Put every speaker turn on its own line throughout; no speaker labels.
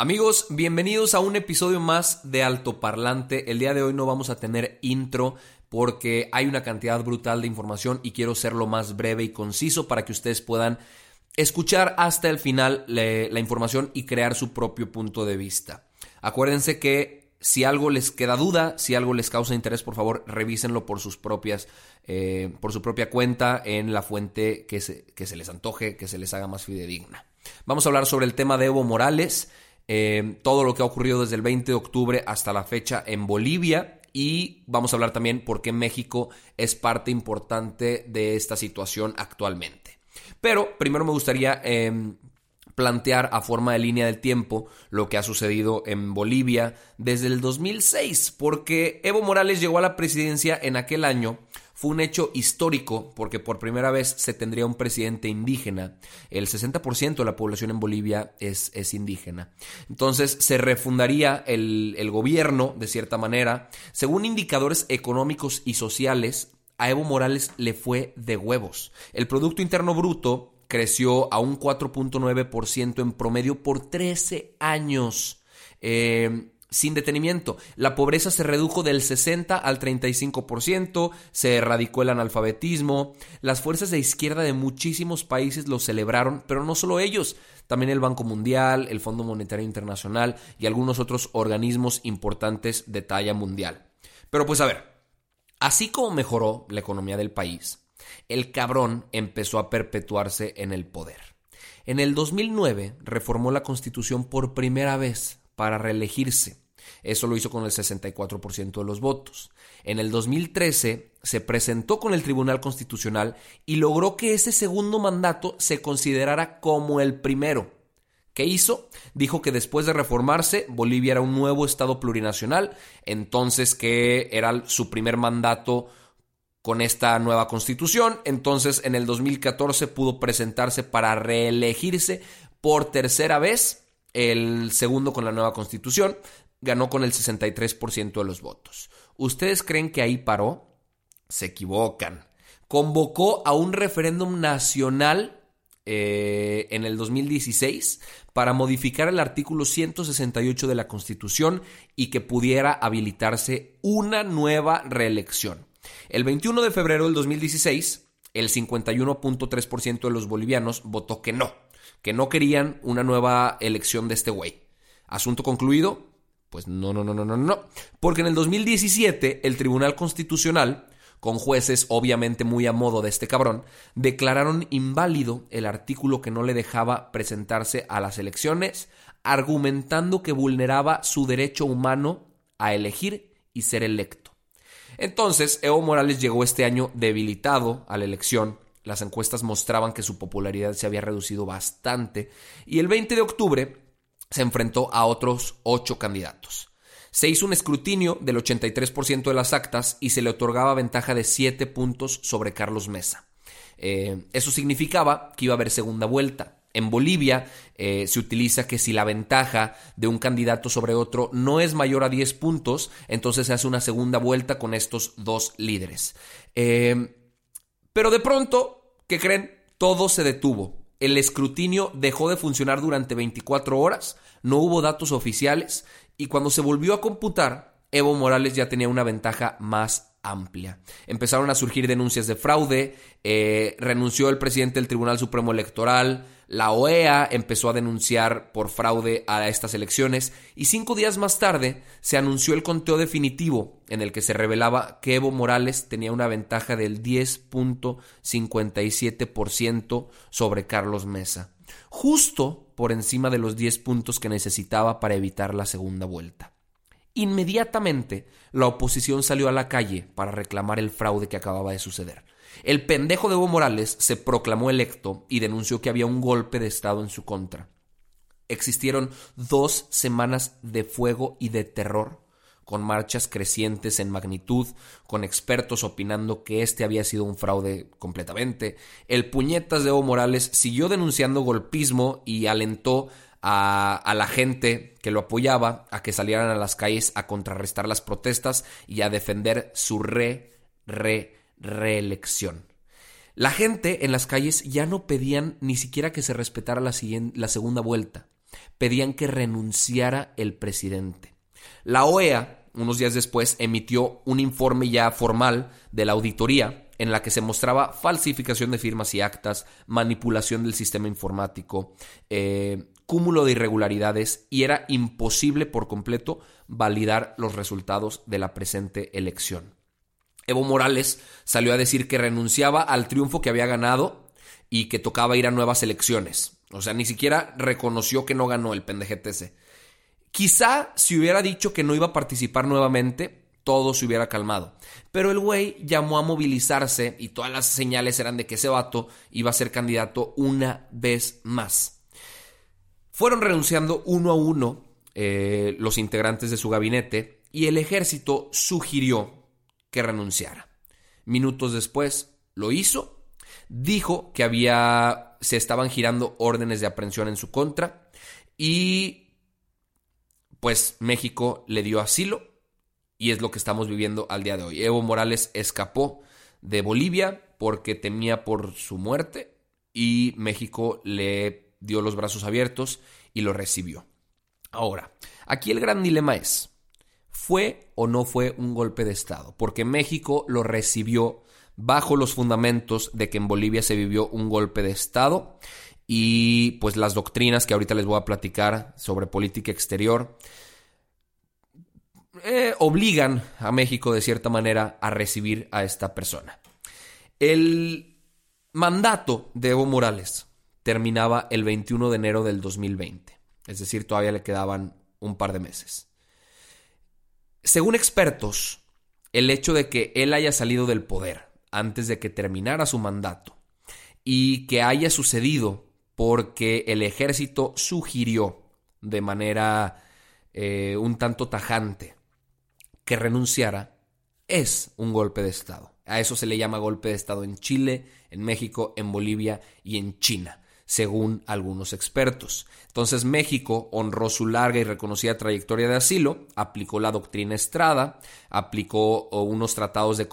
Amigos, bienvenidos a un episodio más de Alto Parlante. El día de hoy no vamos a tener intro porque hay una cantidad brutal de información y quiero ser lo más breve y conciso para que ustedes puedan escuchar hasta el final la información y crear su propio punto de vista. Acuérdense que si algo les queda duda, si algo les causa interés, por favor, revísenlo por sus propias, eh, por su propia cuenta en la fuente que se les antoje, que se les haga más fidedigna. Vamos a hablar sobre el tema de Evo Morales, eh, todo lo que ha ocurrido desde el 20 de octubre hasta la fecha en Bolivia y vamos a hablar también por qué México es parte importante de esta situación actualmente. Pero primero me gustaría eh, plantear a forma de línea del tiempo lo que ha sucedido en Bolivia desde el 2006, porque Evo Morales llegó a la presidencia en aquel año. Fue un hecho histórico porque por primera vez se tendría un presidente indígena. El 60% de la población en Bolivia es, es indígena. Entonces se refundaría el, el gobierno de cierta manera. Según indicadores económicos y sociales, a Evo Morales le fue de huevos. El Producto Interno Bruto creció a un 4.9% en promedio por 13 años. Eh, sin detenimiento. La pobreza se redujo del 60 al 35%, se erradicó el analfabetismo, las fuerzas de izquierda de muchísimos países lo celebraron, pero no solo ellos, también el Banco Mundial, el Fondo Monetario Internacional y algunos otros organismos importantes de talla mundial. Pero pues a ver, Así como mejoró la economía del país, el cabrón empezó a perpetuarse en el poder. En el 2009 reformó la constitución por primera vez para reelegirse. Eso lo hizo con el 64% de los votos. En el 2013 se presentó con el Tribunal Constitucional y logró que ese segundo mandato se considerara como el primero. ¿Qué hizo? Dijo que después de reformarse, Bolivia era un nuevo Estado plurinacional, entonces que era su primer mandato con esta nueva constitución, entonces en el 2014 pudo presentarse para reelegirse por tercera vez, el segundo con la nueva constitución, ganó con el 63% de los votos. ¿Ustedes creen que ahí paró? Se equivocan. Convocó a un referéndum nacional eh, en el 2016 para modificar el artículo 168 de la Constitución y que pudiera habilitarse una nueva reelección. El 21 de febrero del 2016, el 51.3% de los bolivianos votó que no, que no querían una nueva elección de este güey. Asunto concluido, pues no, no, no, no, no, no. Porque en el 2017 el Tribunal Constitucional con jueces obviamente muy a modo de este cabrón, declararon inválido el artículo que no le dejaba presentarse a las elecciones, argumentando que vulneraba su derecho humano a elegir y ser electo. Entonces, Evo Morales llegó este año debilitado a la elección, las encuestas mostraban que su popularidad se había reducido bastante, y el 20 de octubre se enfrentó a otros ocho candidatos. Se hizo un escrutinio del 83% de las actas y se le otorgaba ventaja de 7 puntos sobre Carlos Mesa. Eh, eso significaba que iba a haber segunda vuelta. En Bolivia eh, se utiliza que si la ventaja de un candidato sobre otro no es mayor a 10 puntos, entonces se hace una segunda vuelta con estos dos líderes. Eh, pero de pronto, ¿qué creen? Todo se detuvo. El escrutinio dejó de funcionar durante 24 horas, no hubo datos oficiales y cuando se volvió a computar, Evo Morales ya tenía una ventaja más amplia. Empezaron a surgir denuncias de fraude, eh, renunció el presidente del Tribunal Supremo Electoral, la OEA empezó a denunciar por fraude a estas elecciones y cinco días más tarde se anunció el conteo definitivo en el que se revelaba que Evo Morales tenía una ventaja del 10.57% sobre Carlos Mesa, justo por encima de los 10 puntos que necesitaba para evitar la segunda vuelta. Inmediatamente, la oposición salió a la calle para reclamar el fraude que acababa de suceder. El pendejo de Evo Morales se proclamó electo y denunció que había un golpe de Estado en su contra. Existieron dos semanas de fuego y de terror, con marchas crecientes en magnitud, con expertos opinando que este había sido un fraude completamente. El puñetas de Evo Morales siguió denunciando golpismo y alentó a, la gente que lo apoyaba a que salieran a las calles a contrarrestar las protestas y a defender su re, re, reelección. La gente en las calles ya no pedían ni siquiera que se respetara la, siguiente, la segunda vuelta, pedían que renunciara el presidente. La OEA, unos días después, emitió un informe ya formal de la auditoría en la que se mostraba falsificación de firmas y actas, manipulación del sistema informático, eh, cúmulo de irregularidades y era imposible por completo validar los resultados de la presente elección. Evo Morales salió a decir que renunciaba al triunfo que había ganado y que tocaba ir a nuevas elecciones. O sea, ni siquiera reconoció que no ganó el pendejete Quizá si hubiera dicho que no iba a participar nuevamente, todo se hubiera calmado. Pero el güey llamó a movilizarse y todas las señales eran de que ese vato iba a ser candidato una vez más. Fueron renunciando uno a uno eh, los integrantes de su gabinete y el ejército sugirió que renunciara. Minutos después lo hizo, dijo que había se estaban girando órdenes de aprehensión en su contra y pues México le dio asilo y es lo que estamos viviendo al día de hoy. Evo Morales escapó de Bolivia porque temía por su muerte y México le dio los brazos abiertos y lo recibió. Ahora, aquí el gran dilema es, ¿Fue o no fue un golpe de Estado? Porque México lo recibió bajo los fundamentos de que en Bolivia se vivió un golpe de Estado y pues las doctrinas que ahorita les voy a platicar sobre política exterior eh, obligan a México de cierta manera a recibir a esta persona. El mandato de Evo Morales terminaba el 21 de enero del 2020, es decir, todavía le quedaban un par de meses. Según expertos, el hecho de que él haya salido del poder antes de que terminara su mandato y que haya sucedido porque el ejército sugirió de manera eh, un tanto tajante que renunciara, es un golpe de Estado. A eso se le llama golpe de Estado en Chile, en México, en Bolivia y en China según algunos expertos. Entonces México honró su larga y reconocida trayectoria de asilo, aplicó la doctrina Estrada, aplicó unos tratados de,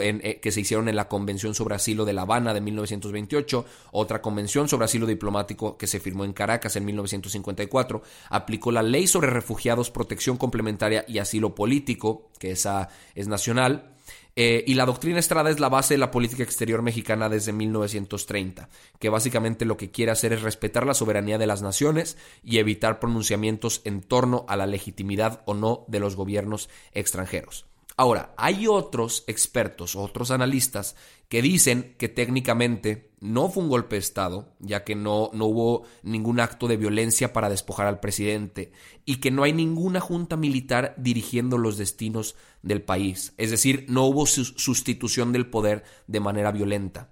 eh, que se hicieron en la Convención sobre Asilo de La Habana de 1928, otra convención sobre asilo diplomático que se firmó en Caracas en 1954, aplicó la Ley sobre Refugiados, Protección Complementaria y Asilo Político, que esa es nacional, eh, y la doctrina Estrada es la base de la política exterior mexicana desde 1930, que básicamente lo que quiere hacer es respetar la soberanía de las naciones y evitar pronunciamientos en torno a la legitimidad o no de los gobiernos extranjeros. Ahora, hay otros expertos, otros analistas, que dicen que técnicamente no fue un golpe de Estado, ya que no, no hubo ningún acto de violencia para despojar al presidente, y que no hay ninguna junta militar dirigiendo los destinos del país. Es decir, no hubo sustitución del poder de manera violenta.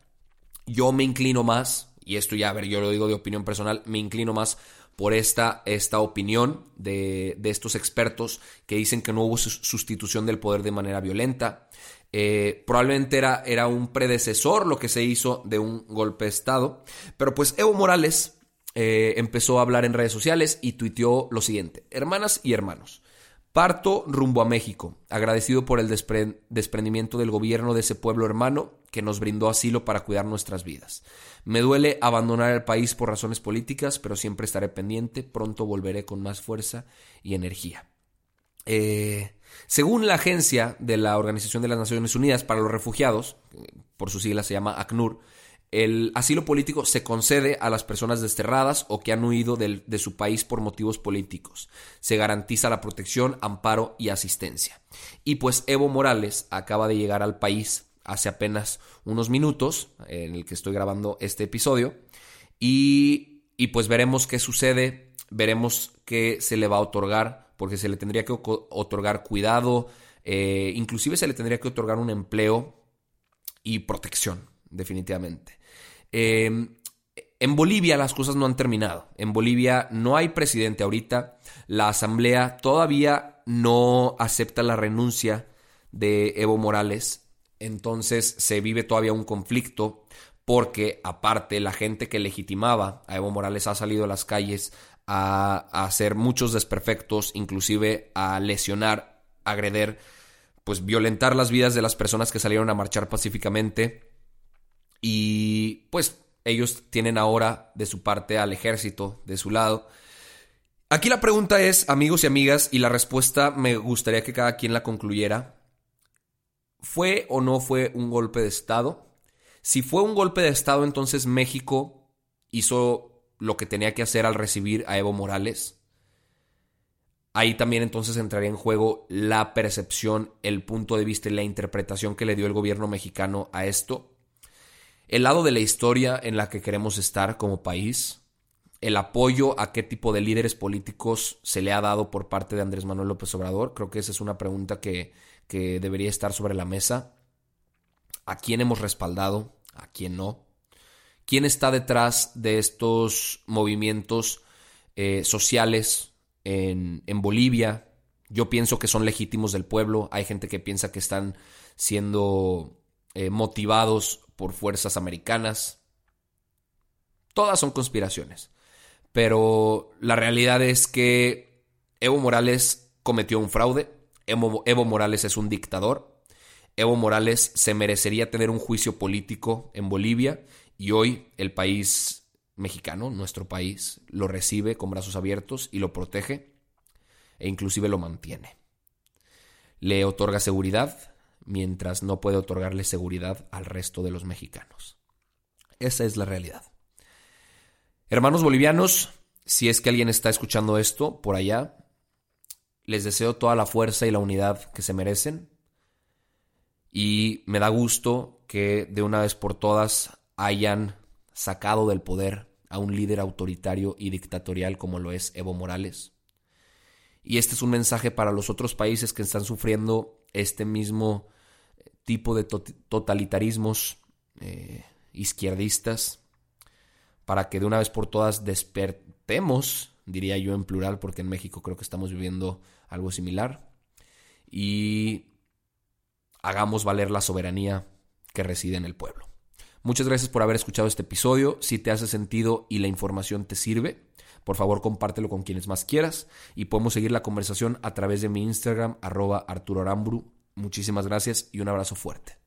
Yo me inclino más, y esto ya, a ver, yo lo digo de opinión personal, me inclino más por esta, esta opinión de, de, estos expertos que dicen que no hubo sustitución del poder de manera violenta. Eh, probablemente era, era un predecesor lo que se hizo de un golpe de Estado. Pero pues Evo Morales eh, empezó a hablar en redes sociales y tuiteó lo siguiente. Hermanas y hermanos, Parto rumbo a México, agradecido por el desprendimiento del gobierno de ese pueblo hermano que nos brindó asilo para cuidar nuestras vidas. Me duele abandonar el país por razones políticas, pero siempre estaré pendiente, pronto volveré con más fuerza y energía. Eh, según la agencia de la Organización de las Naciones Unidas para los Refugiados, por su sigla se llama ACNUR, el asilo político se concede a las personas desterradas o que han huido de su país por motivos políticos. Se garantiza la protección, amparo y asistencia. Y pues Evo Morales acaba de llegar al país hace apenas unos minutos en el que estoy grabando este episodio. Y, pues veremos qué sucede, veremos qué se le va a otorgar, porque se le tendría que otorgar cuidado, eh, inclusive se le tendría que otorgar un empleo y protección, definitivamente. Em, en Bolivia las cosas no han terminado. En Bolivia no hay presidente ahorita. La asamblea todavía no acepta la renuncia de Evo Morales. Entonces se vive todavía un conflicto porque aparte la gente que legitimaba a Evo Morales ha salido a las calles a, hacer muchos desperfectos, inclusive a lesionar, agreder, pues violentar las vidas de las personas que salieron a marchar pacíficamente. Y pues ellos tienen ahora de su parte al ejército de su lado. Aquí la pregunta es, amigos y amigas, y la respuesta me gustaría que cada quien la concluyera. ¿Fue o no fue un golpe de Estado? Si fue un golpe de Estado, entonces México hizo lo que tenía que hacer al recibir a Evo Morales. Ahí también entonces entraría en juego la percepción, el punto de vista y la interpretación que le dio el gobierno mexicano a esto. El lado de la historia en la que queremos estar como país, el apoyo a qué tipo de líderes políticos se le ha dado por parte de Andrés Manuel López Obrador, creo que esa es una pregunta que, que debería estar sobre la mesa. ¿A quién hemos respaldado? ¿A quién no? quién está detrás de estos movimientos eh, sociales en, Bolivia. Yo pienso que son legítimos del pueblo. Hay gente que piensa que están siendo eh, motivados por fuerzas americanas. Todas son conspiraciones. Pero la realidad es que Evo Morales cometió un fraude. Evo Morales es un dictador. Evo Morales se merecería tener un juicio político en Bolivia y hoy el país mexicano, nuestro país, lo recibe con brazos abiertos y lo protege e inclusive lo mantiene. Le otorga seguridad mientras no puede otorgarle seguridad al resto de los mexicanos. Esa es la realidad. Hermanos bolivianos, si es que alguien está escuchando esto por allá, les deseo toda la fuerza y la unidad que se merecen. Y me da gusto que de una vez por todas hayan sacado del poder a un líder autoritario y dictatorial como lo es Evo Morales. Y este es un mensaje para los otros países que están sufriendo este mismo tipo de totalitarismos eh, izquierdistas, para que de una vez por todas despertemos, diría yo en plural, porque en México creo que estamos viviendo algo similar, y hagamos valer la soberanía que reside en el pueblo. Muchas gracias por haber escuchado este episodio. Si te hace sentido y la información te sirve, por favor compártelo con quienes más quieras y podemos seguir la conversación a través de mi Instagram, arroba Arturo Aramburu. Muchísimas gracias y un abrazo fuerte.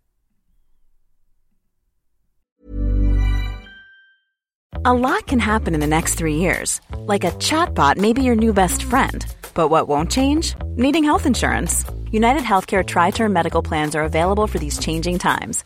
A lot can happen in the next three years. Like a chatbot may be your new best friend. But what won't change? Needing health insurance. United Healthcare Tri Term Medical Plans are available for these changing times